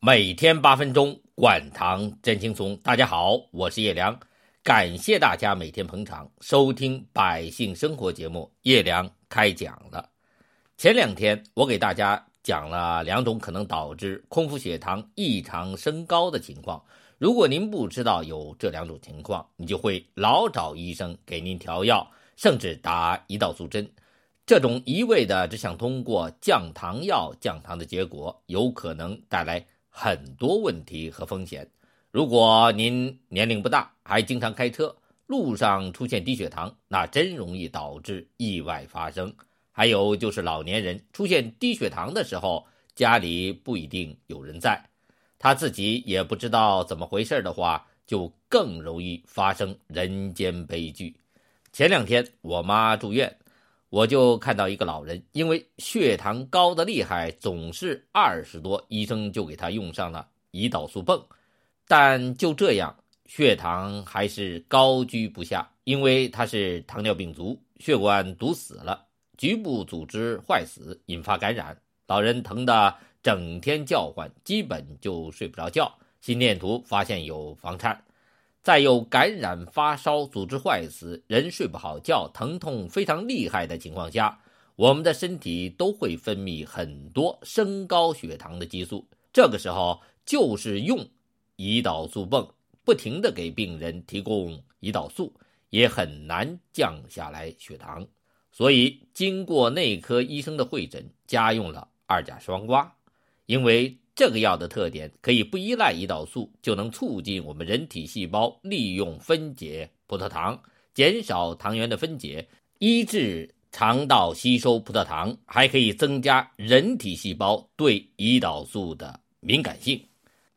每天八分钟，管糖真轻松。大家好，我是叶良，感谢大家每天捧场收听《百姓生活》节目。叶良开讲了。前两天我给大家讲了两种可能导致空腹血糖异常升高的情况。如果您不知道有这两种情况，你就会老找医生给您调药，甚至打胰岛素针。这种一味的只想通过降糖药降糖的结果，有可能带来。很多问题和风险。如果您年龄不大，还经常开车，路上出现低血糖，那真容易导致意外发生。还有就是老年人出现低血糖的时候，家里不一定有人在，他自己也不知道怎么回事的话，就更容易发生人间悲剧。前两天我妈住院。我就看到一个老人，因为血糖高的厉害，总是二十多，医生就给他用上了胰岛素泵，但就这样，血糖还是高居不下，因为他是糖尿病足，血管堵死了，局部组织坏死，引发感染，老人疼得整天叫唤，基本就睡不着觉，心电图发现有房颤。再有感染、发烧、组织坏死、人睡不好觉、疼痛非常厉害的情况下，我们的身体都会分泌很多升高血糖的激素。这个时候就是用胰岛素泵不停地给病人提供胰岛素，也很难降下来血糖。所以，经过内科医生的会诊，加用了二甲双胍，因为。这个药的特点可以不依赖胰岛素，就能促进我们人体细胞利用分解葡萄糖，减少糖原的分解，抑制肠道吸收葡萄糖，还可以增加人体细胞对胰岛素的敏感性。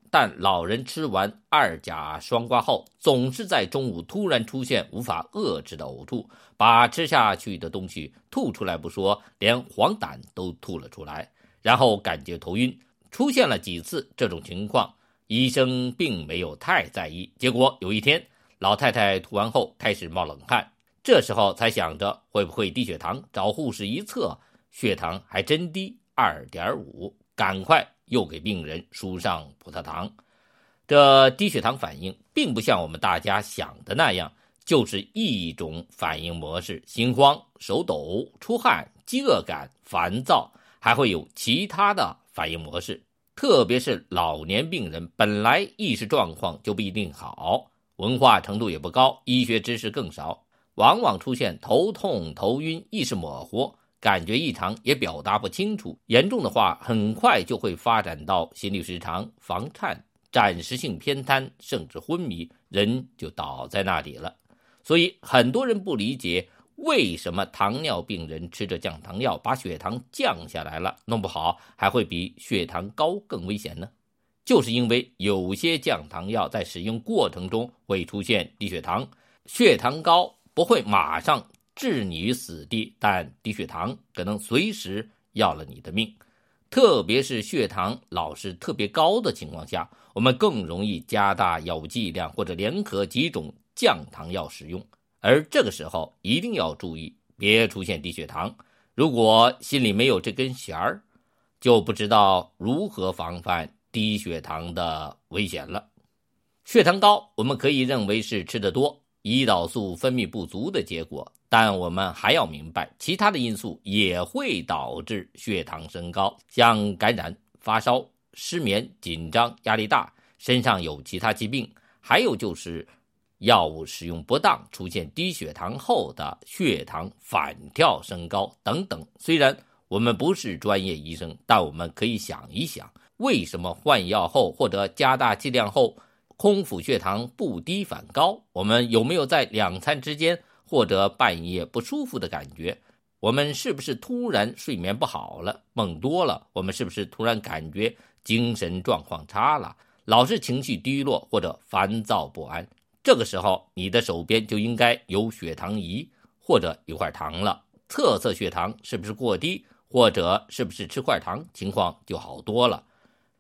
但老人吃完二甲双胍后，总是在中午突然出现无法遏制的呕吐，把吃下去的东西吐出来不说，连黄疸都吐了出来，然后感觉头晕。出现了几次这种情况，医生并没有太在意。结果有一天，老太太吐完后开始冒冷汗，这时候才想着会不会低血糖，找护士一测，血糖还真低，二点五，赶快又给病人输上葡萄糖。这低血糖反应并不像我们大家想的那样，就是一种反应模式：心慌、手抖、出汗、饥饿感、烦躁，还会有其他的。反应模式，特别是老年病人，本来意识状况就不一定好，文化程度也不高，医学知识更少，往往出现头痛、头晕、意识模糊、感觉异常，也表达不清楚。严重的话，很快就会发展到心律失常、房颤、暂时性偏瘫，甚至昏迷，人就倒在那里了。所以很多人不理解。为什么糖尿病人吃着降糖药把血糖降下来了，弄不好还会比血糖高更危险呢？就是因为有些降糖药在使用过程中会出现低血糖，血糖高不会马上置你于死地，但低血糖可能随时要了你的命。特别是血糖老是特别高的情况下，我们更容易加大药物剂量或者联合几种降糖药使用。而这个时候一定要注意，别出现低血糖。如果心里没有这根弦儿，就不知道如何防范低血糖的危险了。血糖高，我们可以认为是吃的多、胰岛素分泌不足的结果，但我们还要明白，其他的因素也会导致血糖升高，像感染、发烧、失眠、紧张、压力大，身上有其他疾病，还有就是。药物使用不当，出现低血糖后的血糖反跳升高等等。虽然我们不是专业医生，但我们可以想一想，为什么换药后或者加大剂量后，空腹血糖不低反高？我们有没有在两餐之间或者半夜不舒服的感觉？我们是不是突然睡眠不好了，梦多了？我们是不是突然感觉精神状况差了，老是情绪低落或者烦躁不安？这个时候，你的手边就应该有血糖仪或者一块糖了，测测血糖是不是过低，或者是不是吃块糖，情况就好多了。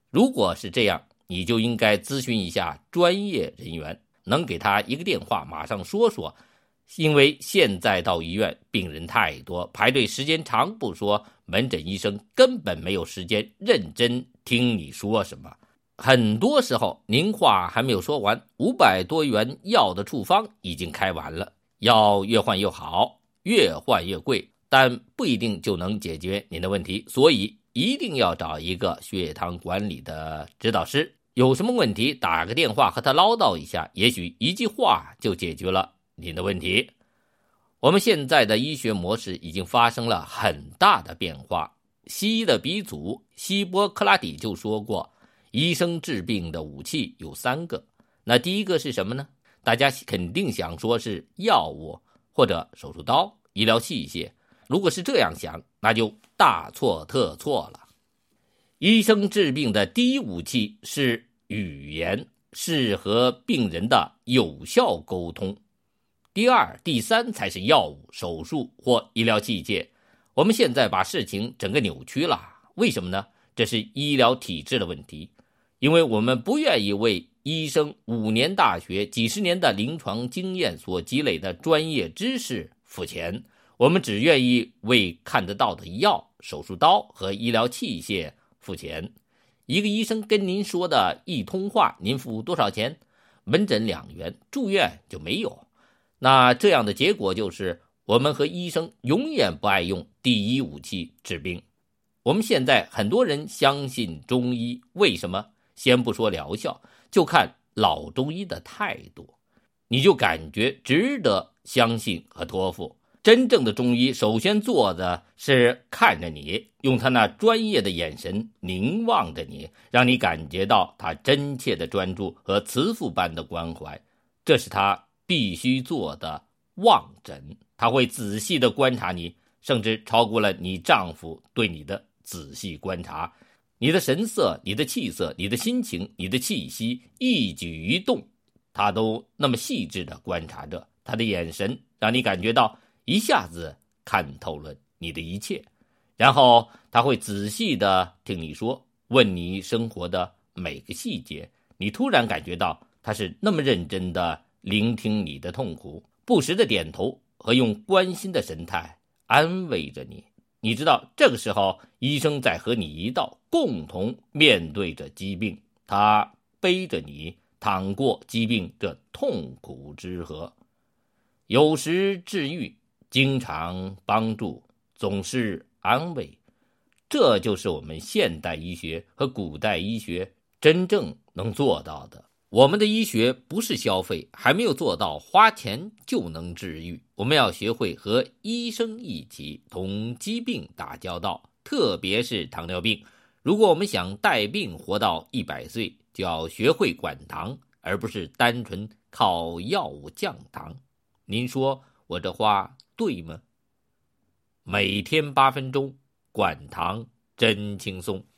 如果是这样，你就应该咨询一下专业人员，能给他一个电话，马上说说。因为现在到医院病人太多，排队时间长不说，门诊医生根本没有时间认真听你说什么。很多时候您话还没有说完，五百多元药的处方已经开完了，药越换越好，越换越贵，但不一定就能解决您的问题，所以一定要找一个血糖管理的指导师。有什么问题，打个电话和他唠叨一下，也许一句话就解决了您的问题。我们现在的医学模式已经发生了很大的变化。西医的鼻祖希波克拉底就说过：“医生治病的武器有三个。”那第一个是什么呢？大家肯定想说是药物或者手术刀、医疗器械。如果是这样想，那就大错特错了。医生治病的第一武器是语言，是和病人的有效沟通。第二、第三才是药物、手术或医疗器械。我们现在把事情整个扭曲了，为什么呢？这是医疗体制的问题，因为我们不愿意为医生五年大学、几十年的临床经验所积累的专业知识付钱，我们只愿意为看得到的药、手术刀和医疗器械付钱。一个医生跟您说的一通话，您付多少钱？门诊两元，住院就没有。那这样的结果就是，我们和医生永远不爱用第一武器治病。我们现在很多人相信中医，为什么？先不说疗效，就看老中医的态度，你就感觉值得相信和托付。真正的中医，首先做的是看着你，用他那专业的眼神凝望着你，让你感觉到他真切的专注和慈父般的关怀，这是他。必须做的望诊，他会仔细的观察你，甚至超过了你丈夫对你的仔细观察。你的神色、你的气色、你的心情、你的气息，一举一动，他都那么细致的观察着。他的眼神让你感觉到一下子看透了你的一切，然后他会仔细的听你说，问你生活的每个细节。你突然感觉到他是那么认真的。聆听你的痛苦，不时的点头和用关心的神态安慰着你。你知道，这个时候医生在和你一道共同面对着疾病，他背着你淌过疾病这痛苦之河，有时治愈，经常帮助，总是安慰。这就是我们现代医学和古代医学真正能做到的。我们的医学不是消费，还没有做到花钱就能治愈。我们要学会和医生一起同疾病打交道，特别是糖尿病。如果我们想带病活到一百岁，就要学会管糖，而不是单纯靠药物降糖。您说我这话对吗？每天八分钟，管糖真轻松。